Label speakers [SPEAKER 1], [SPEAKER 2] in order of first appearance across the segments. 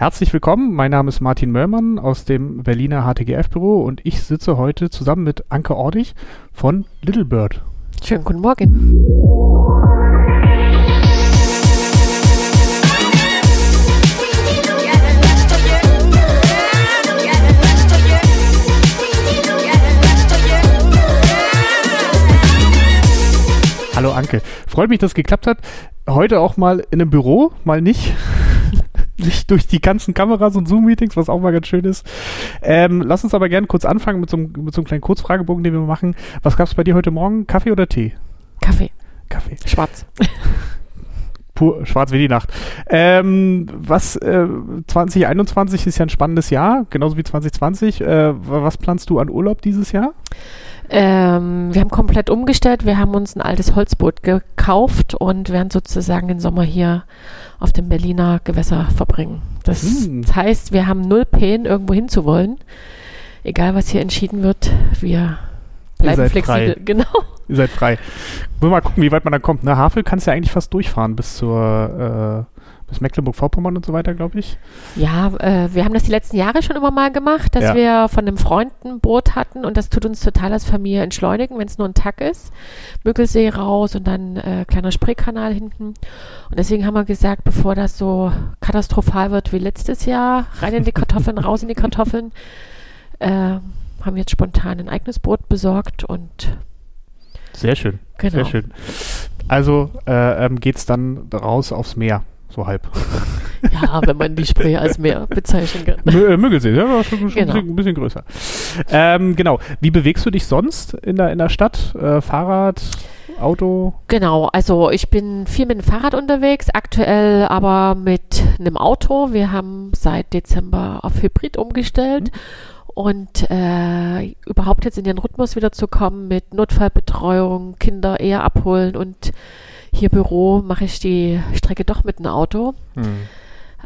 [SPEAKER 1] Herzlich willkommen, mein Name ist Martin Möllmann aus dem Berliner HTGF-Büro und ich sitze heute zusammen mit Anke Ordig von Little Bird.
[SPEAKER 2] Schönen guten Morgen.
[SPEAKER 1] Hallo Anke, freut mich, dass es geklappt hat. Heute auch mal in einem Büro, mal nicht nicht durch die ganzen Kameras und Zoom-Meetings, was auch mal ganz schön ist. Ähm, lass uns aber gerne kurz anfangen mit so, einem, mit so einem kleinen Kurzfragebogen, den wir machen. Was gab es bei dir heute Morgen? Kaffee oder Tee?
[SPEAKER 2] Kaffee.
[SPEAKER 1] Kaffee.
[SPEAKER 2] Schwarz.
[SPEAKER 1] Pur, schwarz wie die Nacht. Ähm, was, äh, 2021 ist ja ein spannendes Jahr, genauso wie 2020. Äh, was planst du an Urlaub dieses Jahr?
[SPEAKER 2] Ähm, wir haben komplett umgestellt. Wir haben uns ein altes Holzboot gekauft und werden sozusagen den Sommer hier auf dem Berliner Gewässer verbringen. Das hm. heißt, wir haben null Pain, irgendwo hinzuwollen. Egal, was hier entschieden wird, wir bleiben flexibel.
[SPEAKER 1] Frei. Genau. Ihr seid frei. Wollen wir mal gucken, wie weit man dann kommt. Ne? Havel kannst ja eigentlich fast durchfahren bis zur äh, bis Mecklenburg-Vorpommern und so weiter, glaube ich.
[SPEAKER 2] Ja, äh, wir haben das die letzten Jahre schon immer mal gemacht, dass ja. wir von einem Freund ein Boot hatten und das tut uns total als Familie entschleunigen, wenn es nur ein Tag ist. Müggelsee raus und dann äh, kleiner Spreekanal hinten. Und deswegen haben wir gesagt, bevor das so katastrophal wird wie letztes Jahr, rein in die Kartoffeln, raus in die Kartoffeln, äh, haben wir jetzt spontan ein eigenes Boot besorgt und
[SPEAKER 1] sehr schön, genau. sehr schön. Also äh, ähm, geht es dann raus aufs Meer so halb.
[SPEAKER 2] Ja, wenn man die Spree als Meer bezeichnen kann.
[SPEAKER 1] Mö äh, Müggelsee, ja, schon, schon genau. ein bisschen größer. Ähm, genau. Wie bewegst du dich sonst in der, in der Stadt? Äh, Fahrrad? Auto?
[SPEAKER 2] Genau, also ich bin viel mit dem Fahrrad unterwegs, aktuell aber mit einem Auto. Wir haben seit Dezember auf Hybrid umgestellt. Mhm. Und äh, überhaupt jetzt in den Rhythmus wieder zu kommen mit Notfallbetreuung, Kinder eher abholen und hier Büro mache ich die Strecke doch mit dem Auto. Hm.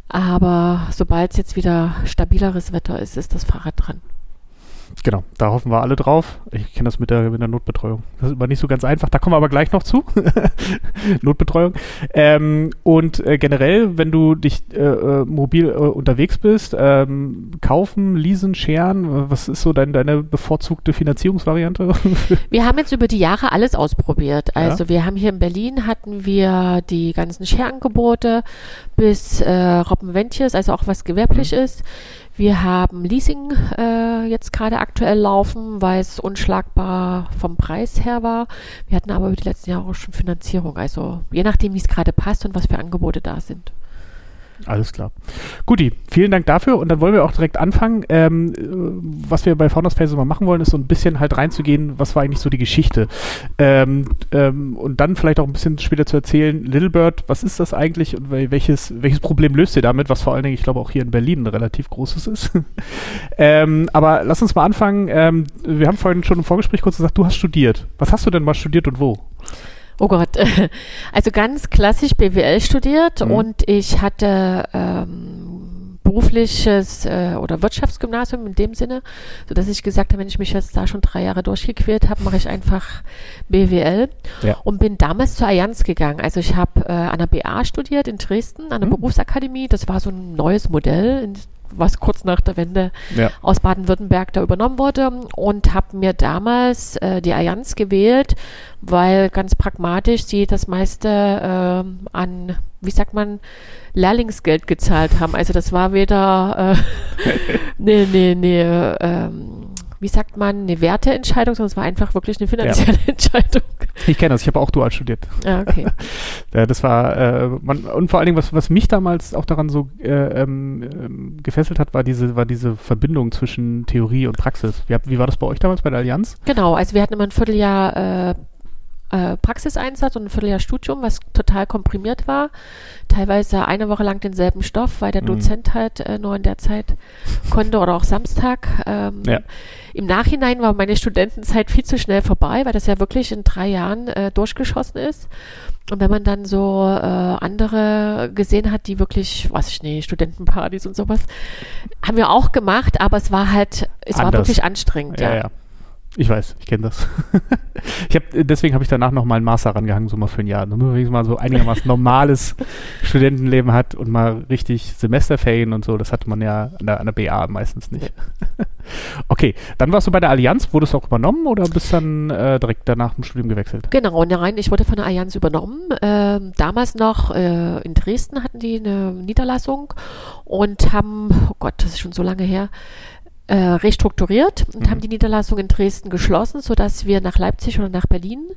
[SPEAKER 2] Aber sobald es jetzt wieder stabileres Wetter ist, ist das Fahrrad dran.
[SPEAKER 1] Genau, da hoffen wir alle drauf. Ich kenne das mit der, mit der Notbetreuung. Das ist aber nicht so ganz einfach. Da kommen wir aber gleich noch zu. Notbetreuung. Ähm, und äh, generell, wenn du dich äh, äh mobil äh, unterwegs bist, ähm, kaufen, leasen, scheren, was ist so dein, deine bevorzugte Finanzierungsvariante?
[SPEAKER 2] wir haben jetzt über die Jahre alles ausprobiert. Also ja? wir haben hier in Berlin hatten wir die ganzen Share-Angebote bis äh, Robbenwentjes, also auch was gewerblich mhm. ist. Wir haben Leasing äh, jetzt gerade aktuell laufen, weil es unschlagbar vom Preis her war. Wir hatten aber über die letzten Jahre auch schon Finanzierung. Also je nachdem, wie es gerade passt und was für Angebote da sind.
[SPEAKER 1] Alles klar. Guti, vielen Dank dafür. Und dann wollen wir auch direkt anfangen. Ähm, was wir bei Founders Phase mal machen wollen, ist so ein bisschen halt reinzugehen, was war eigentlich so die Geschichte. Ähm, ähm, und dann vielleicht auch ein bisschen später zu erzählen, Little Bird, was ist das eigentlich und welches, welches Problem löst ihr damit, was vor allen Dingen, ich glaube, auch hier in Berlin ein relativ großes ist. Ähm, aber lass uns mal anfangen. Ähm, wir haben vorhin schon im Vorgespräch kurz gesagt, du hast studiert. Was hast du denn mal studiert und wo?
[SPEAKER 2] Oh Gott, also ganz klassisch BWL studiert mhm. und ich hatte ähm, berufliches äh, oder Wirtschaftsgymnasium in dem Sinne, so dass ich gesagt habe, wenn ich mich jetzt da schon drei Jahre durchgequält habe, mache ich einfach BWL ja. und bin damals zur Allianz gegangen. Also ich habe äh, an der BA studiert in Dresden, an der mhm. Berufsakademie. Das war so ein neues Modell, in was kurz nach der Wende ja. aus Baden-Württemberg da übernommen wurde und habe mir damals äh, die Allianz gewählt, weil ganz pragmatisch sie das meiste äh, an, wie sagt man, Lehrlingsgeld gezahlt haben. Also das war weder äh, nee, nee, nee, ähm, wie sagt man, eine Werteentscheidung, sondern es war einfach wirklich eine finanzielle ja. Entscheidung.
[SPEAKER 1] Ich kenne das, ich habe auch dual studiert.
[SPEAKER 2] Ja, okay.
[SPEAKER 1] das war, äh, man, und vor allen Dingen, was, was mich damals auch daran so äh, ähm, ähm, gefesselt hat, war diese, war diese Verbindung zwischen Theorie und Praxis. Wie, wie war das bei euch damals bei der Allianz?
[SPEAKER 2] Genau, also wir hatten immer ein Vierteljahr äh, äh, Praxiseinsatz und ein Vierteljahr Studium, was total komprimiert war. Teilweise eine Woche lang denselben Stoff, weil der mhm. Dozent halt äh, nur in der Zeit konnte oder auch Samstag. Ähm, ja. Im Nachhinein war meine Studentenzeit viel zu schnell vorbei, weil das ja wirklich in drei Jahren äh, durchgeschossen ist. Und wenn man dann so äh, andere gesehen hat, die wirklich, was ich nicht, Studentenpartys und sowas, haben wir auch gemacht, aber es war halt, es Anders. war wirklich anstrengend, ja. ja. ja.
[SPEAKER 1] Ich weiß, ich kenne das. ich hab, deswegen habe ich danach noch mal einen Master rangehangen, so mal für ein Jahr. Nur wenn man mal so einigermaßen normales Studentenleben hat und mal richtig Semesterferien und so, das hatte man ja an der, an der BA meistens nicht. okay, dann warst du bei der Allianz, wurdest du auch übernommen oder bist dann äh, direkt danach im Studium gewechselt?
[SPEAKER 2] Genau, nein, ich wurde von der Allianz übernommen. Ähm, damals noch äh, in Dresden hatten die eine Niederlassung und haben, oh Gott, das ist schon so lange her, äh, restrukturiert und mhm. haben die Niederlassung in Dresden geschlossen, sodass wir nach Leipzig oder nach Berlin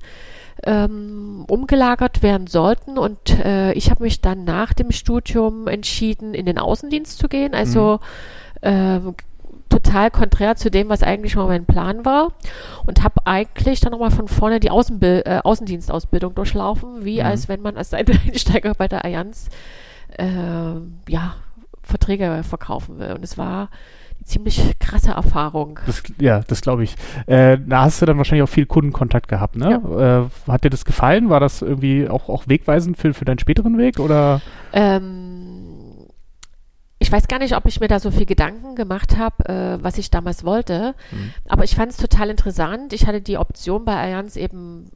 [SPEAKER 2] ähm, umgelagert werden sollten. Und äh, ich habe mich dann nach dem Studium entschieden, in den Außendienst zu gehen. Also mhm. äh, total konträr zu dem, was eigentlich mal mein Plan war. Und habe eigentlich dann nochmal von vorne die Außenbil äh, Außendienstausbildung durchlaufen, wie mhm. als wenn man als Einsteiger bei der Allianz äh, ja, Verträge verkaufen will. Und es war ziemlich krasse Erfahrung.
[SPEAKER 1] Das, ja, das glaube ich. Äh, da hast du dann wahrscheinlich auch viel Kundenkontakt gehabt, ne? Ja. Äh, hat dir das gefallen? War das irgendwie auch, auch wegweisend für, für deinen späteren Weg? Oder?
[SPEAKER 2] Ähm, ich weiß gar nicht, ob ich mir da so viel Gedanken gemacht habe, äh, was ich damals wollte. Mhm. Aber ich fand es total interessant. Ich hatte die Option bei Allianz eben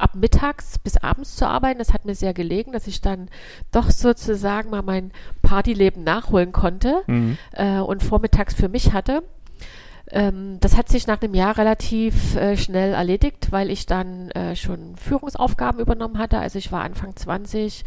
[SPEAKER 2] ab mittags bis abends zu arbeiten. Das hat mir sehr gelegen, dass ich dann doch sozusagen mal mein Partyleben nachholen konnte mhm. äh, und vormittags für mich hatte. Ähm, das hat sich nach einem Jahr relativ äh, schnell erledigt, weil ich dann äh, schon Führungsaufgaben übernommen hatte. Also ich war Anfang 20,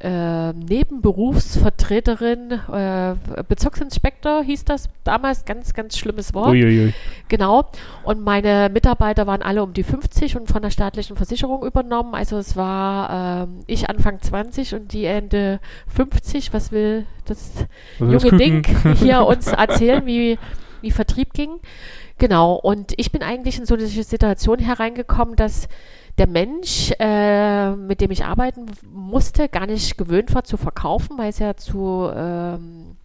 [SPEAKER 2] äh, Nebenberufsvertreterin, äh, Bezirksinspektor hieß das damals, ganz, ganz schlimmes Wort. Uiuiui. Genau. Und meine Mitarbeiter waren alle um die 50 und von der staatlichen Versicherung übernommen. Also es war äh, ich Anfang 20 und die Ende 50. Was will das junge das Ding hier uns erzählen, wie, wie Vertrieb ging? Genau. Und ich bin eigentlich in so eine Situation hereingekommen, dass der Mensch, äh, mit dem ich arbeiten musste, gar nicht gewöhnt war zu verkaufen, weil es ja zu, ähm,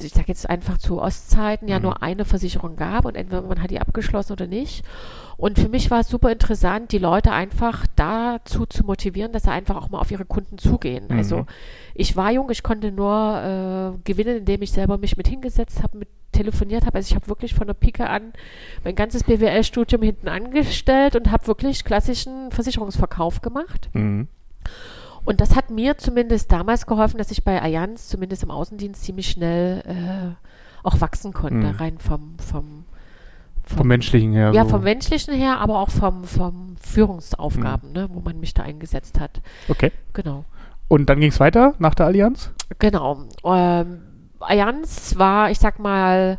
[SPEAKER 2] ich sage jetzt einfach zu Ostzeiten ja mhm. nur eine Versicherung gab und entweder man hat die abgeschlossen oder nicht. Und für mich war es super interessant, die Leute einfach dazu zu motivieren, dass sie einfach auch mal auf ihre Kunden zugehen. Mhm. Also ich war jung, ich konnte nur äh, gewinnen, indem ich selber mich mit hingesetzt habe, mit telefoniert habe. Also ich habe wirklich von der Pike an mein ganzes BWL-Studium hinten angestellt und habe wirklich klassischen Versicherungsverkauf gemacht. Mhm. Und das hat mir zumindest damals geholfen, dass ich bei Allianz, zumindest im Außendienst, ziemlich schnell äh, auch wachsen konnte, mhm. rein vom, vom,
[SPEAKER 1] vom, vom, menschlichen her.
[SPEAKER 2] Ja, so. vom menschlichen her, aber auch vom, vom Führungsaufgaben, mhm. ne, wo man mich da eingesetzt hat.
[SPEAKER 1] Okay.
[SPEAKER 2] Genau.
[SPEAKER 1] Und dann ging es weiter nach der Allianz?
[SPEAKER 2] Genau. Ähm, Allianz war, ich sag mal,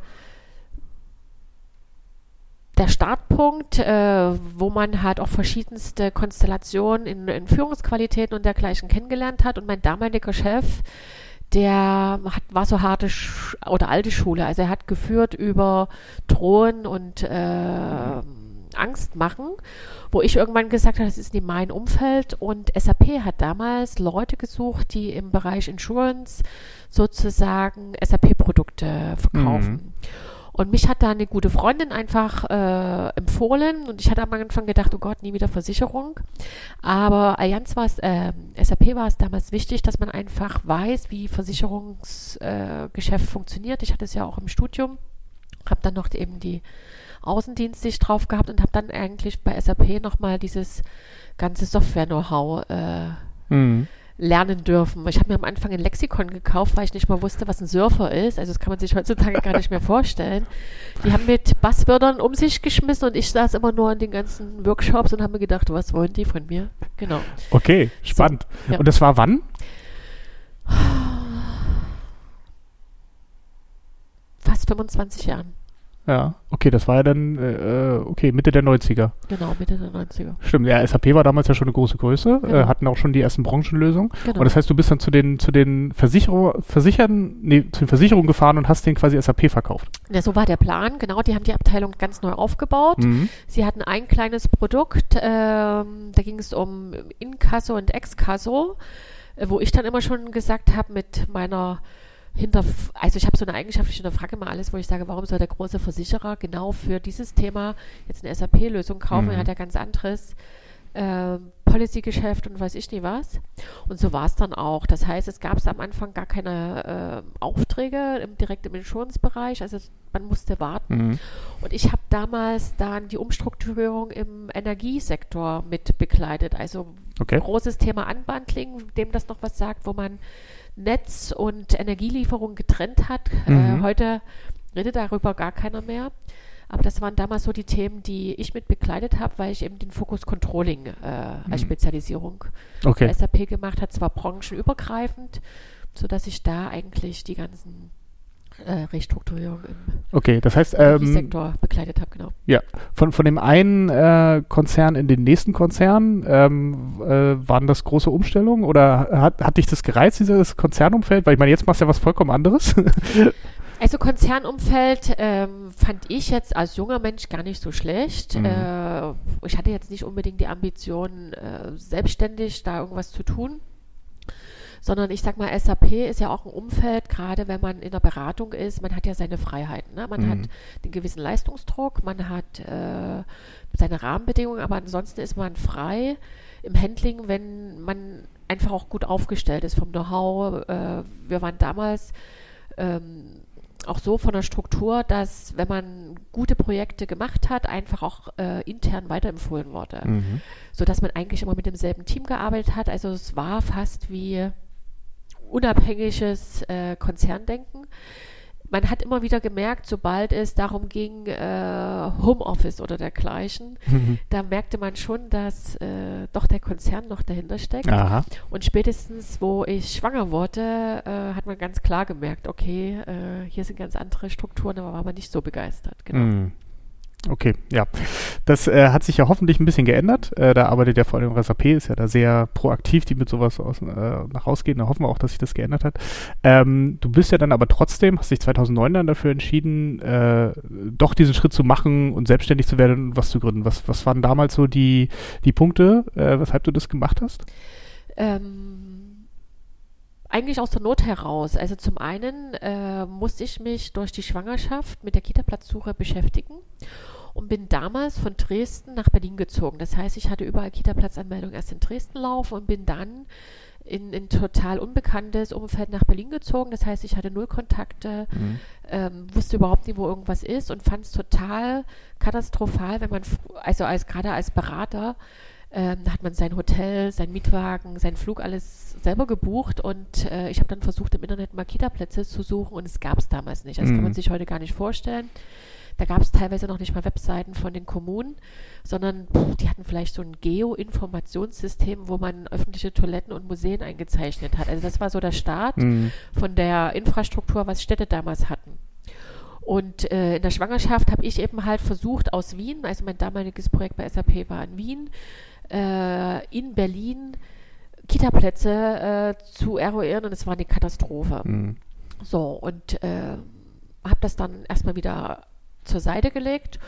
[SPEAKER 2] der Startpunkt, äh, wo man halt auch verschiedenste Konstellationen in, in, Führungsqualitäten und dergleichen kennengelernt hat. Und mein damaliger Chef, der hat, war so harte Sch oder alte Schule. Also er hat geführt über Drohen und äh, Angst machen, wo ich irgendwann gesagt habe, das ist nicht mein Umfeld. Und SAP hat damals Leute gesucht, die im Bereich Insurance sozusagen SAP-Produkte verkaufen. Mhm. Und mich hat da eine gute Freundin einfach äh, empfohlen und ich hatte am Anfang gedacht, oh Gott, nie wieder Versicherung. Aber Allianz war es, äh, SAP war es damals wichtig, dass man einfach weiß, wie Versicherungsgeschäft äh, funktioniert. Ich hatte es ja auch im Studium, habe dann noch eben die Außendienstsicht drauf gehabt und habe dann eigentlich bei SAP nochmal dieses ganze Software-Know-how äh, mhm. Lernen dürfen. Ich habe mir am Anfang ein Lexikon gekauft, weil ich nicht mal wusste, was ein Surfer ist. Also das kann man sich heutzutage gar nicht mehr vorstellen. Die haben mit Basswörtern um sich geschmissen und ich saß immer nur in den ganzen Workshops und habe mir gedacht, was wollen die von mir? Genau.
[SPEAKER 1] Okay, spannend. So, ja. Und das war wann?
[SPEAKER 2] Fast 25 Jahren.
[SPEAKER 1] Ja, okay, das war ja dann, äh, okay, Mitte der 90er.
[SPEAKER 2] Genau, Mitte der 90er.
[SPEAKER 1] Stimmt, ja, SAP war damals ja schon eine große Größe, äh, genau. äh, hatten auch schon die ersten Branchenlösungen. Genau. Und das heißt, du bist dann zu den, zu den Versicherer, Versichern, nee, zu den Versicherungen gefahren und hast denen quasi SAP verkauft.
[SPEAKER 2] Ja, so war der Plan, genau, die haben die Abteilung ganz neu aufgebaut. Mhm. Sie hatten ein kleines Produkt, ähm, da ging es um Inkasso und Exkasso, äh, wo ich dann immer schon gesagt habe, mit meiner hinter, also ich habe so eine Eigenschaft, ich hinterfrage immer alles, wo ich sage, warum soll der große Versicherer genau für dieses Thema jetzt eine SAP-Lösung kaufen? Mhm. Er hat ja ganz anderes äh, Policy-Geschäft und weiß ich nie was. Und so war es dann auch. Das heißt, es gab am Anfang gar keine äh, Aufträge im, direkt im Insurance-Bereich. Also man musste warten. Mhm. Und ich habe damals dann die Umstrukturierung im Energiesektor mit begleitet. Also okay. großes Thema Unbundling, dem das noch was sagt, wo man Netz und Energielieferung getrennt hat. Äh, mhm. Äh, heute redet darüber gar keiner mehr. Aber das waren damals so die Themen, die ich mit begleitet habe, weil ich eben den Fokus Controlling äh, als mhm. Spezialisierung okay. bei SAP gemacht habe, zwar branchenübergreifend, sodass ich da eigentlich die ganzen äh, Restrukturierung im
[SPEAKER 1] okay, das heißt,
[SPEAKER 2] ähm, Sektor begleitet habe, genau.
[SPEAKER 1] Ja, von, von dem einen äh, Konzern in den nächsten Konzern, ähm, äh, waren das große Umstellungen oder hat, hat dich das gereizt, dieses Konzernumfeld? Weil ich meine, jetzt machst du ja was vollkommen anderes.
[SPEAKER 2] Also Konzernumfeld ähm, fand ich jetzt als junger Mensch gar nicht so schlecht. Mhm. Äh, ich hatte jetzt nicht unbedingt die Ambition, äh, selbstständig da irgendwas zu tun sondern ich sag mal, SAP ist ja auch ein Umfeld, gerade wenn man in der Beratung ist, man hat ja seine Freiheiten. Ne? Man mhm. hat den gewissen Leistungsdruck, man hat äh, seine Rahmenbedingungen, aber ansonsten ist man frei im Handling, wenn man einfach auch gut aufgestellt ist vom Know-how. Äh, wir waren damals ähm, auch so von der Struktur, dass wenn man gute Projekte gemacht hat, einfach auch äh, intern weiterempfohlen wurde. Mhm. Sodass man eigentlich immer mit demselben Team gearbeitet hat. Also es war fast wie unabhängiges äh, Konzerndenken. Man hat immer wieder gemerkt, sobald es darum ging, äh, Homeoffice oder dergleichen, mhm. da merkte man schon, dass äh, doch der Konzern noch dahinter steckt. Aha. Und spätestens, wo ich schwanger wurde, äh, hat man ganz klar gemerkt, okay, äh, hier sind ganz andere Strukturen, aber war man nicht so begeistert.
[SPEAKER 1] Genau. Mhm. Okay, ja. Das äh, hat sich ja hoffentlich ein bisschen geändert. Äh, da arbeitet ja vor allem SAP, ist ja da sehr proaktiv, die mit sowas aus, äh, nach rausgehen. Da hoffen wir auch, dass sich das geändert hat. Ähm, du bist ja dann aber trotzdem, hast dich 2009 dann dafür entschieden, äh, doch diesen Schritt zu machen und selbstständig zu werden und was zu gründen. Was, was waren damals so die, die Punkte, äh, weshalb du das gemacht hast?
[SPEAKER 2] Ähm, eigentlich aus der Not heraus. Also zum einen äh, musste ich mich durch die Schwangerschaft mit der Kita-Platzsuche beschäftigen und bin damals von Dresden nach Berlin gezogen. Das heißt, ich hatte überall Kita-Platzanmeldung erst in Dresden laufen und bin dann in ein total unbekanntes Umfeld nach Berlin gezogen. Das heißt, ich hatte null Kontakte, mhm. ähm, wusste überhaupt nicht, wo irgendwas ist und fand es total katastrophal, wenn man, also als gerade als Berater, ähm, hat man sein Hotel, sein Mietwagen, seinen Flug alles selber gebucht und äh, ich habe dann versucht, im Internet mal Kita-Plätze zu suchen und es gab es damals nicht. Das mhm. kann man mhm. sich heute gar nicht vorstellen. Da gab es teilweise noch nicht mal Webseiten von den Kommunen, sondern pff, die hatten vielleicht so ein Geo-Informationssystem, wo man öffentliche Toiletten und Museen eingezeichnet hat. Also das war so der Start mhm. von der Infrastruktur, was Städte damals hatten. Und äh, in der Schwangerschaft habe ich eben halt versucht aus Wien, also mein damaliges Projekt bei SAP war in Wien, äh, in Berlin Kita-Plätze äh, zu eruieren und es war eine Katastrophe. Mhm. So, und äh, habe das dann erstmal wieder zur Seite gelegt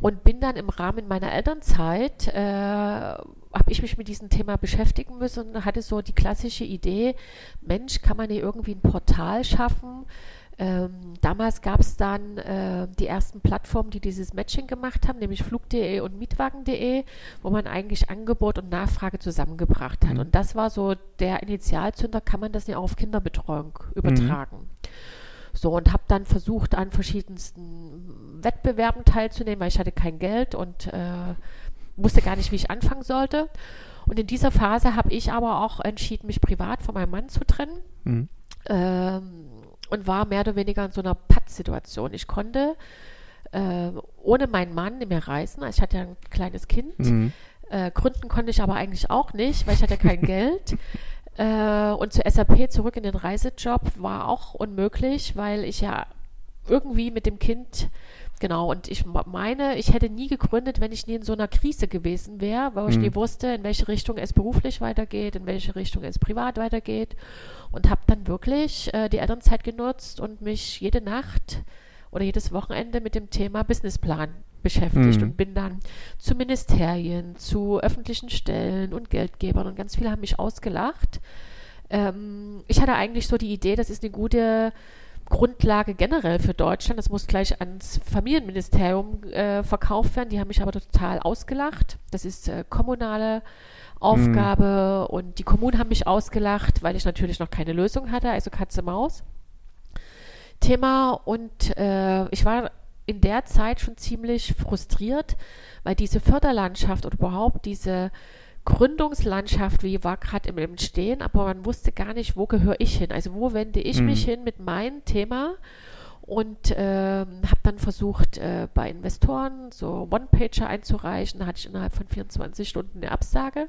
[SPEAKER 2] und bin dann im Rahmen meiner Elternzeit, äh, habe ich mich mit diesem Thema beschäftigen müssen und hatte so die klassische Idee, Mensch, kann man hier irgendwie ein Portal schaffen? Ähm, damals gab es dann äh, die ersten Plattformen, die dieses Matching gemacht haben, nämlich flug.de und mietwagen.de, wo man eigentlich Angebot und Nachfrage zusammengebracht hat. Mhm. Und das war so der Initialzünder, kann man das ja auch auf Kinderbetreuung übertragen. Mhm. So, und habe dann versucht, an verschiedensten Wettbewerben teilzunehmen, weil ich hatte kein Geld und äh, wusste gar nicht, wie ich anfangen sollte. Und in dieser Phase habe ich aber auch entschieden, mich privat von meinem Mann zu trennen. Mhm. Ähm, und war mehr oder weniger in so einer Pattsituation. Ich konnte äh, ohne meinen Mann nicht mehr reisen. Also ich hatte ja ein kleines Kind. Mhm. Äh, gründen konnte ich aber eigentlich auch nicht, weil ich hatte kein Geld. Äh, und zur SAP zurück in den Reisejob war auch unmöglich, weil ich ja irgendwie mit dem Kind, genau, und ich meine, ich hätte nie gegründet, wenn ich nie in so einer Krise gewesen wäre, weil ich mhm. nie wusste, in welche Richtung es beruflich weitergeht, in welche Richtung es privat weitergeht. Und habe dann wirklich äh, die Elternzeit genutzt und mich jede Nacht oder jedes Wochenende mit dem Thema Businessplan beschäftigt mhm. und bin dann zu Ministerien, zu öffentlichen Stellen und Geldgebern und ganz viele haben mich ausgelacht. Ähm, ich hatte eigentlich so die Idee, das ist eine gute Grundlage generell für Deutschland. Das muss gleich ans Familienministerium äh, verkauft werden. Die haben mich aber total ausgelacht. Das ist äh, kommunale Aufgabe mhm. und die Kommunen haben mich ausgelacht, weil ich natürlich noch keine Lösung hatte, also Katze Maus. Thema und äh, ich war in der Zeit schon ziemlich frustriert, weil diese Förderlandschaft oder überhaupt diese Gründungslandschaft, wie war gerade im Entstehen, aber man wusste gar nicht, wo gehöre ich hin, also wo wende ich mhm. mich hin mit meinem Thema und äh, habe dann versucht, äh, bei Investoren so One-Pager einzureichen. Da hatte ich innerhalb von 24 Stunden eine Absage,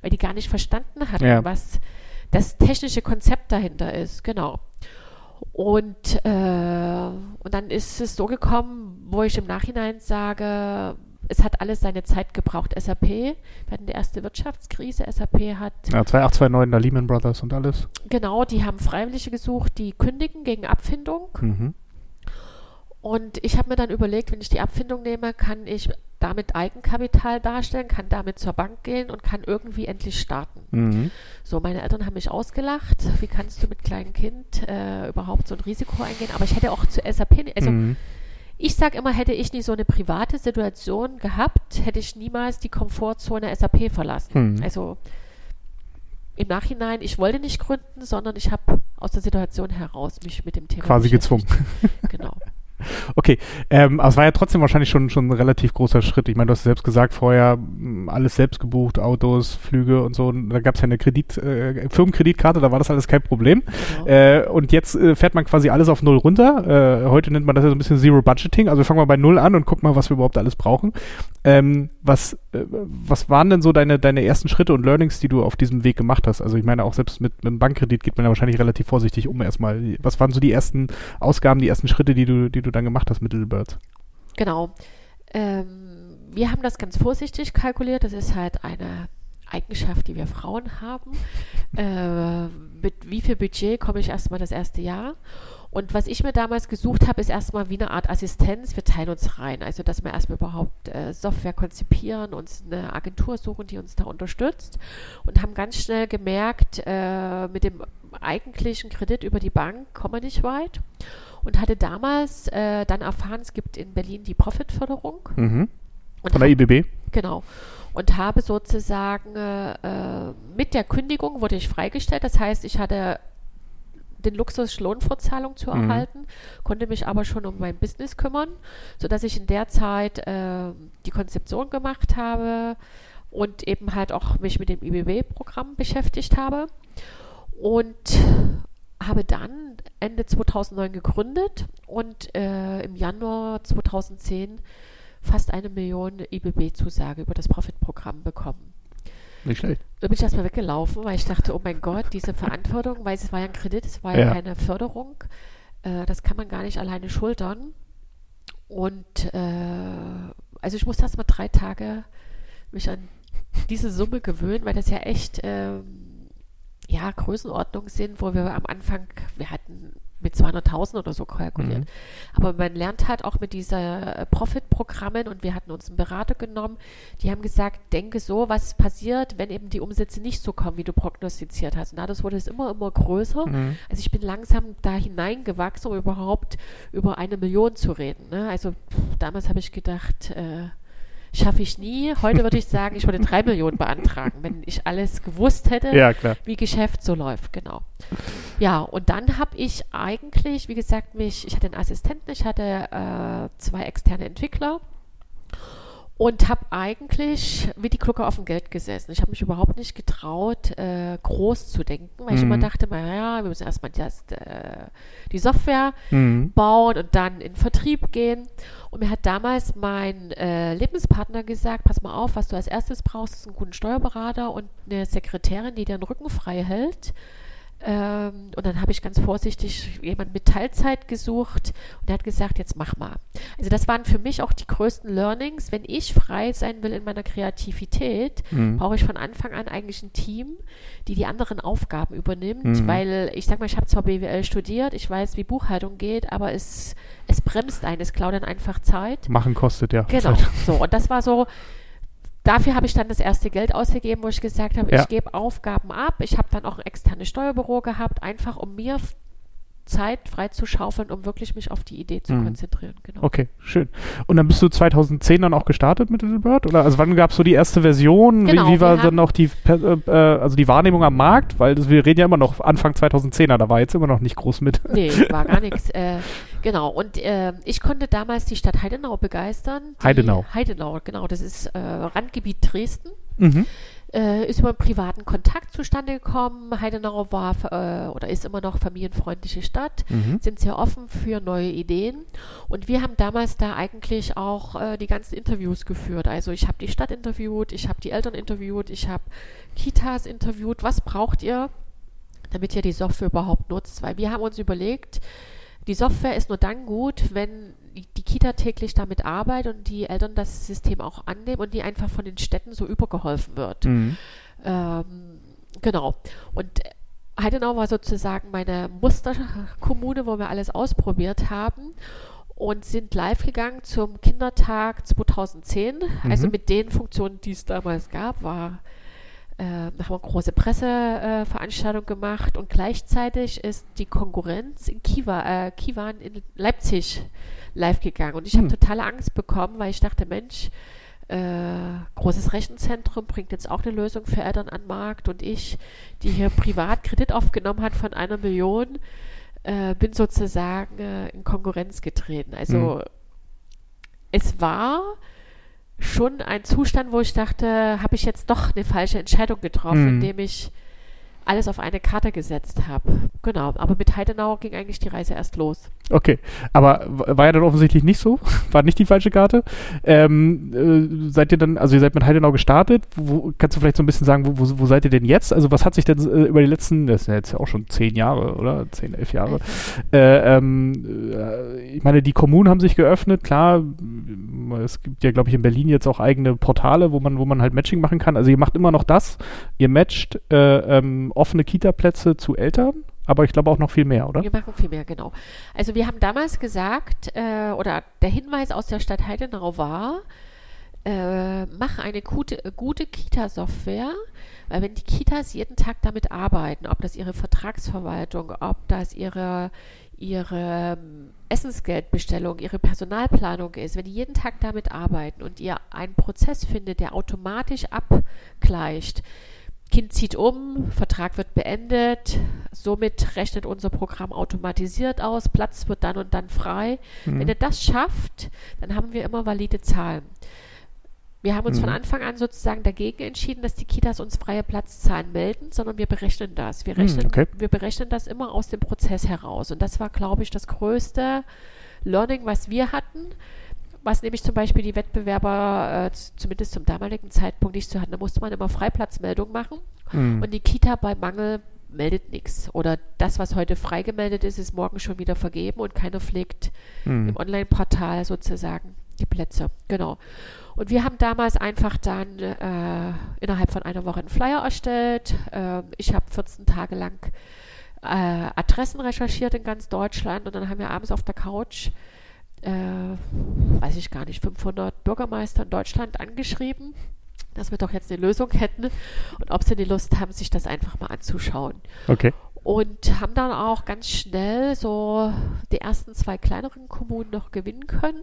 [SPEAKER 2] weil die gar nicht verstanden hatten, ja. was das technische Konzept dahinter ist. Genau. Und, äh, und dann ist es so gekommen, wo ich im Nachhinein sage, es hat alles seine Zeit gebraucht. SAP, wir hatten die erste Wirtschaftskrise, SAP hat...
[SPEAKER 1] Ja, 2829, da Lehman Brothers und alles.
[SPEAKER 2] Genau, die haben Freiwillige gesucht, die kündigen gegen Abfindung. Mhm. Und ich habe mir dann überlegt, wenn ich die Abfindung nehme, kann ich damit Eigenkapital darstellen, kann damit zur Bank gehen und kann irgendwie endlich starten. Mhm. So, meine Eltern haben mich ausgelacht. Wie kannst du mit kleinem Kind äh, überhaupt so ein Risiko eingehen? Aber ich hätte auch zu SAP, also mhm. ich sage immer, hätte ich nie so eine private Situation gehabt, hätte ich niemals die Komfortzone SAP verlassen. Mhm. Also im Nachhinein, ich wollte nicht gründen, sondern ich habe aus der Situation heraus mich mit dem Thema
[SPEAKER 1] quasi gezwungen.
[SPEAKER 2] Genau.
[SPEAKER 1] Okay, ähm, aber es war ja trotzdem wahrscheinlich schon, schon ein relativ großer Schritt. Ich meine, du hast selbst gesagt, vorher alles selbst gebucht, Autos, Flüge und so. Und da gab es ja eine Kredit, äh, Firmenkreditkarte, da war das alles kein Problem. Genau. Äh, und jetzt äh, fährt man quasi alles auf Null runter. Äh, heute nennt man das ja so ein bisschen Zero Budgeting. Also fangen wir bei Null an und gucken mal, was wir überhaupt alles brauchen. Ähm, was, äh, was waren denn so deine, deine ersten Schritte und Learnings, die du auf diesem Weg gemacht hast? Also ich meine, auch selbst mit, mit einem Bankkredit geht man ja wahrscheinlich relativ vorsichtig um erstmal. Was waren so die ersten Ausgaben, die ersten Schritte, die du, die du dann gemacht hast mit Little Birds?
[SPEAKER 2] Genau. Ähm, wir haben das ganz vorsichtig kalkuliert. Das ist halt eine Eigenschaft, die wir Frauen haben. Äh, mit wie viel Budget komme ich erstmal das erste Jahr? Und was ich mir damals gesucht habe, ist erstmal wie eine Art Assistenz. Wir teilen uns rein. Also, dass wir erstmal überhaupt äh, Software konzipieren, uns eine Agentur suchen, die uns da unterstützt. Und haben ganz schnell gemerkt, äh, mit dem eigentlichen Kredit über die Bank kommen wir nicht weit und hatte damals äh, dann erfahren, es gibt in Berlin die Profitförderung.
[SPEAKER 1] Mhm. Von der IBB?
[SPEAKER 2] Genau. Und habe sozusagen äh, mit der Kündigung wurde ich freigestellt. Das heißt, ich hatte den Luxus, Lohnfortzahlung zu mhm. erhalten, konnte mich aber schon um mein Business kümmern, sodass ich in der Zeit äh, die Konzeption gemacht habe und eben halt auch mich mit dem IBB-Programm beschäftigt habe. Und habe dann Ende 2009 gegründet und äh, im Januar 2010 fast eine Million IBB-Zusage über das Profit-Programm bekommen.
[SPEAKER 1] Nicht schlecht.
[SPEAKER 2] Da bin ich erstmal weggelaufen, weil ich dachte, oh mein Gott, diese Verantwortung, weil es war ja ein Kredit, es war ja, ja keine Förderung. Äh, das kann man gar nicht alleine schultern. Und äh, also ich musste erstmal drei Tage mich an diese Summe gewöhnen, weil das ja echt ähm, ja, Größenordnung sind, wo wir am Anfang, wir hatten mit 200.000 oder so kalkuliert. Mhm. Aber man lernt halt auch mit dieser äh, Profit-Programmen und wir hatten uns einen Berater genommen, die haben gesagt, denke so, was passiert, wenn eben die Umsätze nicht so kommen, wie du prognostiziert hast. Und dadurch wurde es immer, immer größer. Mhm. Also ich bin langsam da hineingewachsen, um überhaupt über eine Million zu reden. Ne? Also pff, damals habe ich gedacht, äh, schaffe ich nie. Heute würde ich sagen, ich würde drei Millionen beantragen, wenn ich alles gewusst hätte,
[SPEAKER 1] ja,
[SPEAKER 2] wie Geschäft so läuft, genau. Ja, und dann habe ich eigentlich, wie gesagt, mich, ich hatte einen Assistenten, ich hatte äh, zwei externe Entwickler und habe eigentlich wie die Glucke auf dem Geld gesessen. Ich habe mich überhaupt nicht getraut, äh, groß zu denken, weil mhm. ich immer dachte, naja, wir müssen erstmal das, äh, die Software mhm. bauen und dann in Vertrieb gehen. Und mir hat damals mein äh, Lebenspartner gesagt, pass mal auf, was du als erstes brauchst, ist einen guten Steuerberater und eine Sekretärin, die dir den Rücken frei hält. Ähm, und dann habe ich ganz vorsichtig jemand mit Teilzeit gesucht und der hat gesagt, jetzt mach mal. Also das waren für mich auch die größten Learnings. Wenn ich frei sein will in meiner Kreativität, mhm. brauche ich von Anfang an eigentlich ein Team, die die anderen Aufgaben übernimmt, mhm. weil ich sag mal, ich habe zwar BWL studiert, ich weiß, wie Buchhaltung geht, aber es, es bremst einen, es klaut dann einfach Zeit.
[SPEAKER 1] Machen kostet, ja.
[SPEAKER 2] Genau, so. Und das war so, Dafür habe ich dann das erste Geld ausgegeben, wo ich gesagt habe, ja. ich gebe Aufgaben ab. Ich habe dann auch ein externes Steuerbüro gehabt, einfach um mir Zeit freizuschaufeln, um wirklich mich auf die Idee zu
[SPEAKER 1] Mhm.
[SPEAKER 2] konzentrieren. Genau.
[SPEAKER 1] Okay, schön. Und dann bist du 2010 dann auch gestartet mit Little Bird? Oder also wann gab es so die erste Version?
[SPEAKER 2] Genau,
[SPEAKER 1] wie, wie war dann auch die, äh, äh, also die Wahrnehmung am Markt? Weil das, wir reden ja immer noch Anfang 2010er, da war jetzt immer noch nicht groß mit.
[SPEAKER 2] Nee, war gar nichts. Äh, genau. Und äh, ich konnte damals die Stadt Heidenau begeistern.
[SPEAKER 1] Heidenau.
[SPEAKER 2] Heidenau, genau. Das ist äh, Randgebiet Dresden.
[SPEAKER 1] Mhm.
[SPEAKER 2] Äh, ist über einen privaten Kontakt zustande gekommen. Heidenau war äh, oder ist immer noch familienfreundliche Stadt,
[SPEAKER 1] Mhm.
[SPEAKER 2] sind sehr offen für neue Ideen. Und wir haben damals da eigentlich auch äh, die ganzen Interviews geführt. Also ich habe die Stadt interviewt, ich habe die Eltern interviewt, ich habe Kitas interviewt. Was braucht ihr, damit ihr die Software überhaupt nutzt? Weil wir haben uns überlegt, die Software ist nur dann gut, wenn die Kita täglich damit arbeitet und die Eltern das System auch annehmen und die einfach von den Städten so übergeholfen wird.
[SPEAKER 1] Mhm.
[SPEAKER 2] Ähm, genau. Und Heidenau war sozusagen meine Musterkommune, wo wir alles ausprobiert haben und sind live gegangen zum Kindertag 2010. Also
[SPEAKER 1] Mhm.
[SPEAKER 2] mit den Funktionen, die es damals gab, war äh, haben wir eine große Presseveranstaltung äh, gemacht und gleichzeitig ist die Konkurrenz in Kiva, äh, Kiwan in Leipzig live gegangen. Und ich habe
[SPEAKER 1] Hm.
[SPEAKER 2] totale Angst bekommen, weil ich dachte, Mensch, äh, großes Rechenzentrum bringt jetzt auch eine Lösung für Eltern an den Markt und ich, die hier privat Kredit aufgenommen hat von einer Million, äh, bin sozusagen äh, in Konkurrenz getreten. Also
[SPEAKER 1] Mhm.
[SPEAKER 2] es war schon ein Zustand, wo ich dachte, habe ich jetzt doch eine falsche Entscheidung getroffen,
[SPEAKER 1] Mhm.
[SPEAKER 2] indem ich alles auf eine Karte gesetzt habe. Genau, aber mit Heidenau ging eigentlich die Reise erst los.
[SPEAKER 1] Okay, aber war ja dann offensichtlich nicht so, war nicht die falsche Karte. Ähm, äh, seid ihr dann, also ihr seid mit Heidenau gestartet, wo, kannst du vielleicht so ein bisschen sagen, wo, wo, wo seid ihr denn jetzt? Also was hat sich denn äh, über die letzten, das sind ja jetzt auch schon zehn Jahre, oder? Zehn, elf Jahre. Äh, ähm, äh, ich meine, die Kommunen haben sich geöffnet, klar, es gibt ja, glaube ich, in Berlin jetzt auch eigene Portale, wo man, wo man halt Matching machen kann. Also ihr macht immer noch das, ihr matcht äh, ähm, offene Kita-Plätze zu Eltern, aber ich glaube auch noch viel mehr, oder?
[SPEAKER 2] Wir machen viel mehr, genau. Also wir haben damals gesagt, äh, oder der Hinweis aus der Stadt Heidenau war, äh, mach eine gute, gute Kita-Software, weil wenn die Kitas jeden Tag damit arbeiten, ob das ihre Vertragsverwaltung, ob das ihre, ihre ähm, Essensgeldbestellung, ihre Personalplanung ist, wenn die jeden Tag damit arbeiten und ihr einen Prozess findet, der automatisch abgleicht, Kind zieht um, Vertrag wird beendet, somit rechnet unser Programm automatisiert aus, Platz wird dann und dann frei.
[SPEAKER 1] Mhm.
[SPEAKER 2] Wenn ihr das schafft, dann haben wir immer valide Zahlen. Wir haben uns
[SPEAKER 1] Mhm.
[SPEAKER 2] von Anfang an sozusagen dagegen entschieden, dass die Kitas uns freie Platzzahlen melden, sondern wir berechnen das. Wir,
[SPEAKER 1] Mhm,
[SPEAKER 2] rechnen,
[SPEAKER 1] okay.
[SPEAKER 2] wir berechnen das immer aus dem Prozess heraus. Und das war, glaube ich, das größte Learning, was wir hatten, was nämlich zum Beispiel die Wettbewerber äh, zumindest zum damaligen Zeitpunkt nicht so hatten. Da musste man immer Freiplatzmeldung machen
[SPEAKER 1] Mhm.
[SPEAKER 2] und die Kita bei Mangel meldet nichts. Oder das, was heute freigemeldet ist, ist morgen schon wieder vergeben und keiner pflegt
[SPEAKER 1] Mhm.
[SPEAKER 2] im Online-Portal sozusagen die Plätze. Genau. Und wir haben damals einfach dann äh, innerhalb von einer Woche einen Flyer erstellt. Ähm, ich habe 14 Tage lang äh, Adressen recherchiert in ganz Deutschland und dann haben wir abends auf der Couch, äh, weiß ich gar nicht, 500 Bürgermeister in Deutschland angeschrieben, dass wir doch jetzt eine Lösung hätten und ob sie die Lust haben, sich das einfach mal anzuschauen
[SPEAKER 1] Okay.
[SPEAKER 2] Und haben dann auch ganz schnell so die ersten zwei kleineren Kommunen noch gewinnen können.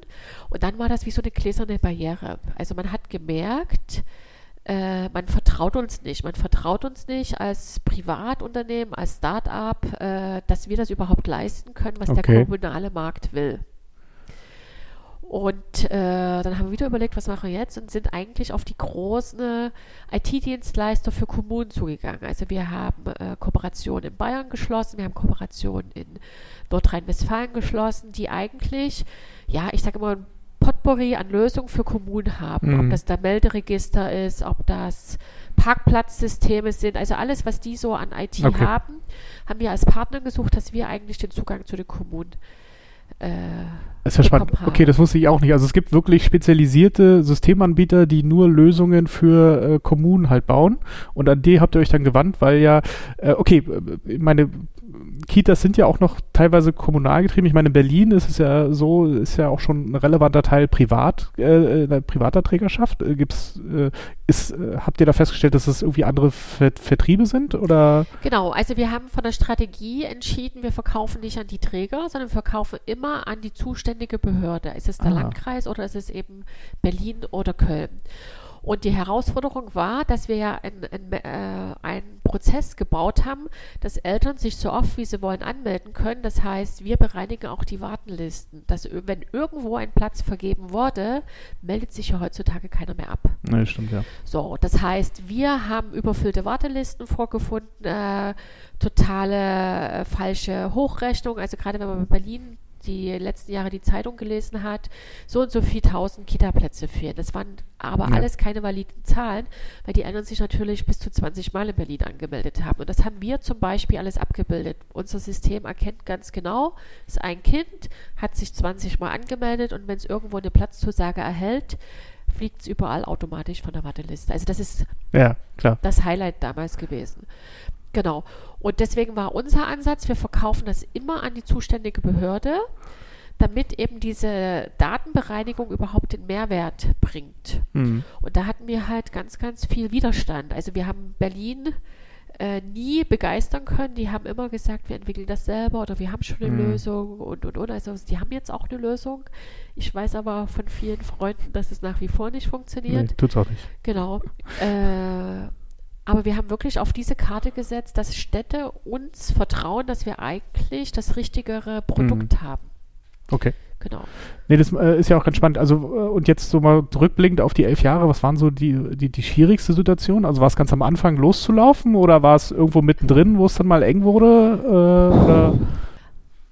[SPEAKER 2] Und dann war das wie so eine gläserne Barriere. Also man hat gemerkt, äh, man vertraut uns nicht. Man vertraut uns nicht als Privatunternehmen, als Start-up, äh, dass wir das überhaupt leisten können, was
[SPEAKER 1] Okay.
[SPEAKER 2] der kommunale Markt will. Und äh, dann haben wir wieder überlegt, was machen wir jetzt und sind eigentlich auf die großen äh, IT-Dienstleister für Kommunen zugegangen. Also wir haben äh, Kooperationen in Bayern geschlossen, wir haben Kooperationen in Nordrhein-Westfalen geschlossen, die eigentlich, ja, ich sage immer, ein Potpourri an Lösungen für Kommunen haben.
[SPEAKER 1] Mhm.
[SPEAKER 2] Ob das da Melderegister ist, ob das Parkplatzsysteme sind, also alles, was die so an IT
[SPEAKER 1] Okay.
[SPEAKER 2] haben, haben wir als Partner gesucht, dass wir eigentlich den Zugang zu den Kommunen äh,
[SPEAKER 1] Das ist ja spannend. Okay, das wusste ich auch nicht. Also es gibt wirklich spezialisierte Systemanbieter, die nur Lösungen für äh, Kommunen halt bauen. Und an die habt ihr euch dann gewandt, weil ja, äh, okay, äh, meine Kitas sind ja auch noch teilweise kommunal getrieben. Ich meine, in Berlin ist es ja so, ist ja auch schon ein relevanter Teil privat, äh, äh, privater Trägerschaft. Äh, gibt's, äh, ist, äh, habt ihr da festgestellt, dass es irgendwie andere Ver Vertriebe sind? Oder?
[SPEAKER 2] Genau, also wir haben von der Strategie entschieden, wir verkaufen nicht an die Träger, sondern wir verkaufen immer an die zuständige Behörde. Ist es der
[SPEAKER 1] Ah.
[SPEAKER 2] Landkreis oder ist es eben Berlin oder Köln? Und die Herausforderung war, dass wir ja einen, einen, äh, einen Prozess gebaut haben, dass Eltern sich so oft wie sie wollen anmelden können. Das heißt, wir bereinigen auch die Wartenlisten. Dass ö- wenn irgendwo ein Platz vergeben wurde, meldet sich ja heutzutage keiner mehr ab.
[SPEAKER 1] Ne, stimmt, ja.
[SPEAKER 2] So, das heißt, wir haben überfüllte Wartelisten vorgefunden, äh, totale äh, falsche Hochrechnung. Also gerade wenn man bei Berlin die letzten Jahre die Zeitung gelesen hat, so und so viel tausend Kita-Plätze fehlen. Das waren aber
[SPEAKER 1] Ja.
[SPEAKER 2] alles keine validen Zahlen, weil die Eltern sich natürlich bis zu 20 Mal in Berlin angemeldet haben. Und das haben wir zum Beispiel alles abgebildet. Unser System erkennt ganz genau, ist ein Kind, hat sich 20 Mal angemeldet und wenn es irgendwo eine Platzzusage erhält, fliegt es überall automatisch von der Warteliste. Also das ist
[SPEAKER 1] Ja,
[SPEAKER 2] das Highlight damals gewesen. Genau. Und deswegen war unser Ansatz, wir verkaufen das immer an die zuständige Behörde, damit eben diese Datenbereinigung überhaupt den Mehrwert bringt.
[SPEAKER 1] Mhm.
[SPEAKER 2] Und da hatten wir halt ganz, ganz viel Widerstand. Also wir haben Berlin äh, nie begeistern können. Die haben immer gesagt, wir entwickeln das selber oder wir haben schon eine
[SPEAKER 1] Mhm.
[SPEAKER 2] Lösung und, und, und. Also die haben jetzt auch eine Lösung. Ich weiß aber von vielen Freunden, dass es nach wie vor nicht funktioniert.
[SPEAKER 1] Nee, tut's auch nicht.
[SPEAKER 2] Genau. Äh, aber wir haben wirklich auf diese Karte gesetzt, dass Städte uns vertrauen, dass wir eigentlich das richtigere Produkt haben.
[SPEAKER 1] Okay.
[SPEAKER 2] Genau.
[SPEAKER 1] Nee, das äh, ist ja auch ganz spannend. Also, äh, und jetzt so mal rückblickend auf die elf Jahre, was waren so die, die, die schwierigste Situation? Also war es ganz am Anfang loszulaufen oder war es irgendwo mittendrin, wo es dann mal eng wurde? Äh, oder?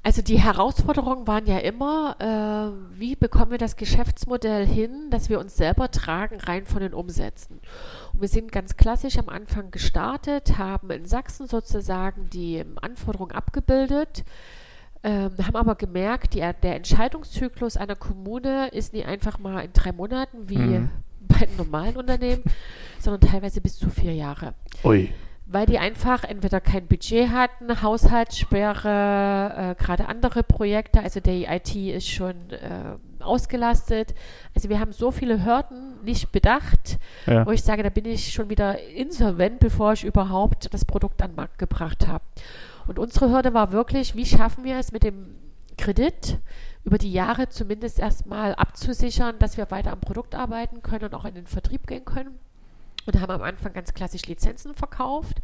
[SPEAKER 2] Also die Herausforderungen waren ja immer, äh, wie bekommen wir das Geschäftsmodell hin, dass wir uns selber tragen, rein von den Umsätzen. Und wir sind ganz klassisch am Anfang gestartet, haben in Sachsen sozusagen die Anforderungen abgebildet, ähm, haben aber gemerkt, die, der Entscheidungszyklus einer Kommune ist nie einfach mal in drei Monaten wie
[SPEAKER 1] Mhm.
[SPEAKER 2] bei einem normalen Unternehmen, sondern teilweise bis zu vier Jahre
[SPEAKER 1] Ui.
[SPEAKER 2] Weil die einfach entweder kein Budget hatten, Haushaltssperre, äh, gerade andere Projekte, also die IT ist schon äh, ausgelastet. Also wir haben so viele Hürden nicht bedacht,
[SPEAKER 1] Ja.
[SPEAKER 2] wo ich sage, da bin ich schon wieder insolvent, bevor ich überhaupt das Produkt an den Markt gebracht habe. Und unsere Hürde war wirklich, wie schaffen wir es mit dem Kredit über die Jahre zumindest erstmal abzusichern, dass wir weiter am Produkt arbeiten können und auch in den Vertrieb gehen können und haben am Anfang ganz klassisch Lizenzen verkauft.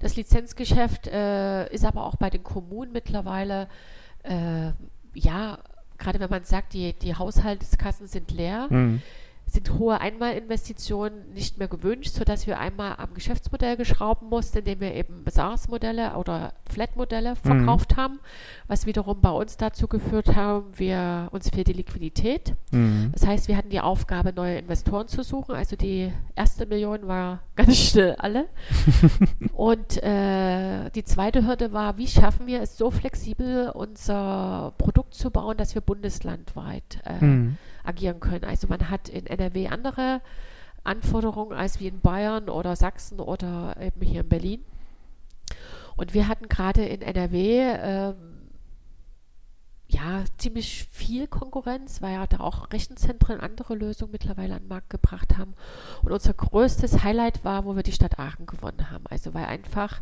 [SPEAKER 2] Das Lizenzgeschäft äh, ist aber auch bei den Kommunen mittlerweile, äh, ja, gerade wenn man sagt, die, die Haushaltskassen sind leer,
[SPEAKER 1] Mhm.
[SPEAKER 2] Sind hohe Einmalinvestitionen nicht mehr gewünscht, sodass wir einmal am Geschäftsmodell geschrauben mussten, indem wir eben SaaS-Modelle oder Flat-Modelle verkauft haben, was wiederum bei uns dazu geführt haben, wir, uns fehlt die Liquidität.
[SPEAKER 1] Mhm.
[SPEAKER 2] Das heißt, wir hatten die Aufgabe, neue Investoren zu suchen. Also die erste Million war ganz schnell alle. Und äh, die zweite Hürde war, wie schaffen wir es so flexibel, unser Produkt zu bauen, dass wir bundeslandweit äh,
[SPEAKER 1] Mhm.
[SPEAKER 2] Agieren können. Also man hat in NRW andere Anforderungen als wie in Bayern oder Sachsen oder eben hier in Berlin. Und wir hatten gerade in NRW ähm, ja ziemlich viel Konkurrenz, weil ja da auch Rechenzentren andere Lösungen mittlerweile an den Markt gebracht haben. Und unser größtes Highlight war, wo wir die Stadt Aachen gewonnen haben. Also weil einfach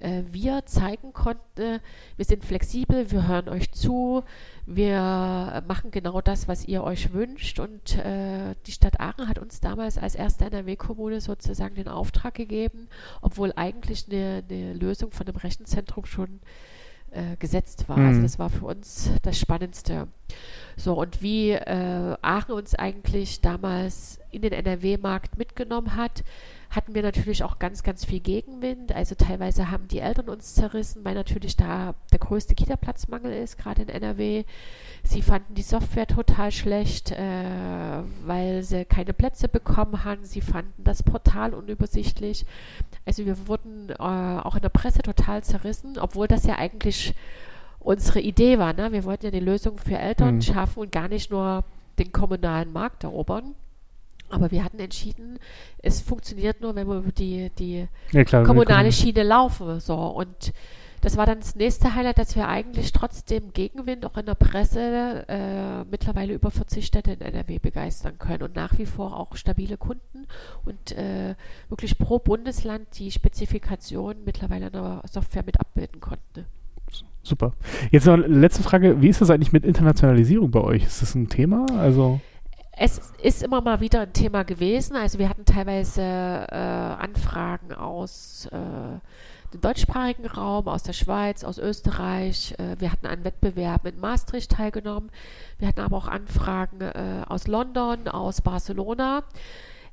[SPEAKER 2] äh, wir zeigen konnten, wir sind flexibel, wir hören euch zu, wir machen genau das, was ihr euch wünscht. Und äh, die Stadt Aachen hat uns damals als erste NRW-Kommune sozusagen den Auftrag gegeben, obwohl eigentlich eine, eine Lösung von dem Rechenzentrum schon äh, gesetzt war. Also
[SPEAKER 1] Mhm.
[SPEAKER 2] das war für uns das Spannendste. So, und wie äh, Aachen uns eigentlich damals in den NRW-Markt mitgenommen hat, hatten wir natürlich auch ganz, ganz viel Gegenwind. Also teilweise haben die Eltern uns zerrissen, weil natürlich da der größte Kita-Platzmangel ist, gerade in NRW. Sie fanden die Software total schlecht, äh, weil sie keine Plätze bekommen haben. Sie fanden das Portal unübersichtlich. Also wir wurden äh, auch in der Presse total zerrissen, obwohl das ja eigentlich unsere Idee war. Ne? Wir wollten ja die Lösung für Eltern mhm. schaffen und gar nicht nur den kommunalen Markt erobern. Aber wir hatten entschieden, es funktioniert nur, wenn wir über die, die ja, klar, kommunale Schiene laufen. So. Und das war dann das nächste Highlight, dass wir eigentlich trotzdem Gegenwind auch in der Presse äh, mittlerweile über 40 Städte in NRW begeistern können und nach wie vor auch stabile Kunden und äh, wirklich pro Bundesland die Spezifikation mittlerweile in der Software mit abbilden konnten.
[SPEAKER 1] Super. Jetzt noch letzte Frage: Wie ist das eigentlich mit Internationalisierung bei euch? Ist das ein Thema? Also
[SPEAKER 2] es ist immer mal wieder ein Thema gewesen. Also wir hatten teilweise äh, Anfragen aus äh, dem deutschsprachigen Raum, aus der Schweiz, aus Österreich. Äh, wir hatten einen Wettbewerb in Maastricht teilgenommen. Wir hatten aber auch Anfragen äh, aus London, aus Barcelona.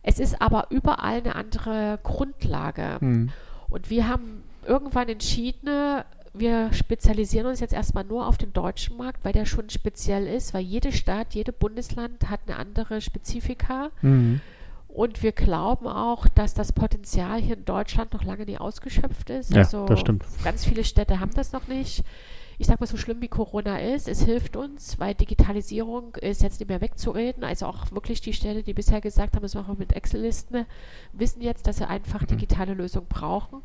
[SPEAKER 2] Es ist aber überall eine andere Grundlage. Mhm. Und wir haben irgendwann entschieden, wir spezialisieren uns jetzt erstmal nur auf den deutschen Markt, weil der schon speziell ist, weil jede Stadt, jede Bundesland hat eine andere Spezifika. Mhm. Und wir glauben auch, dass das Potenzial hier in Deutschland noch lange nicht ausgeschöpft ist.
[SPEAKER 1] Ja, also das stimmt.
[SPEAKER 2] Ganz viele Städte haben das noch nicht. Ich sage mal, so schlimm wie Corona ist, es hilft uns, weil Digitalisierung ist jetzt nicht mehr wegzureden. Also auch wirklich die Städte, die bisher gesagt haben, das machen wir mit Excel-Listen, wissen jetzt, dass sie einfach mhm. digitale Lösungen brauchen.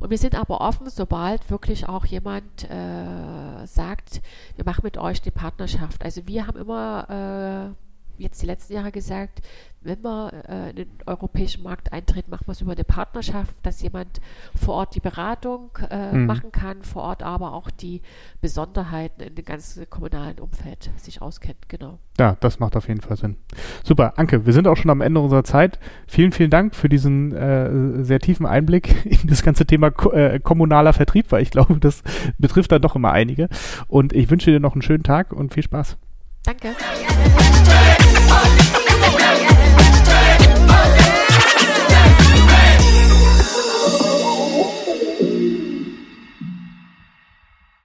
[SPEAKER 2] Und wir sind aber offen, sobald wirklich auch jemand äh, sagt, wir machen mit euch die Partnerschaft. Also wir haben immer äh, jetzt die letzten Jahre gesagt, wenn wir äh, in den europäischen Markt eintreten, machen wir es über eine Partnerschaft, dass jemand vor Ort die Beratung äh, mhm. machen kann, vor Ort aber auch die Besonderheiten in dem ganzen kommunalen Umfeld sich auskennt. Genau.
[SPEAKER 1] Ja, das macht auf jeden Fall Sinn. Super, Anke, wir sind auch schon am Ende unserer Zeit. Vielen, vielen Dank für diesen äh, sehr tiefen Einblick in das ganze Thema ko äh, kommunaler Vertrieb, weil ich glaube, das betrifft dann doch immer einige. Und ich wünsche dir noch einen schönen Tag und viel Spaß.
[SPEAKER 2] Danke.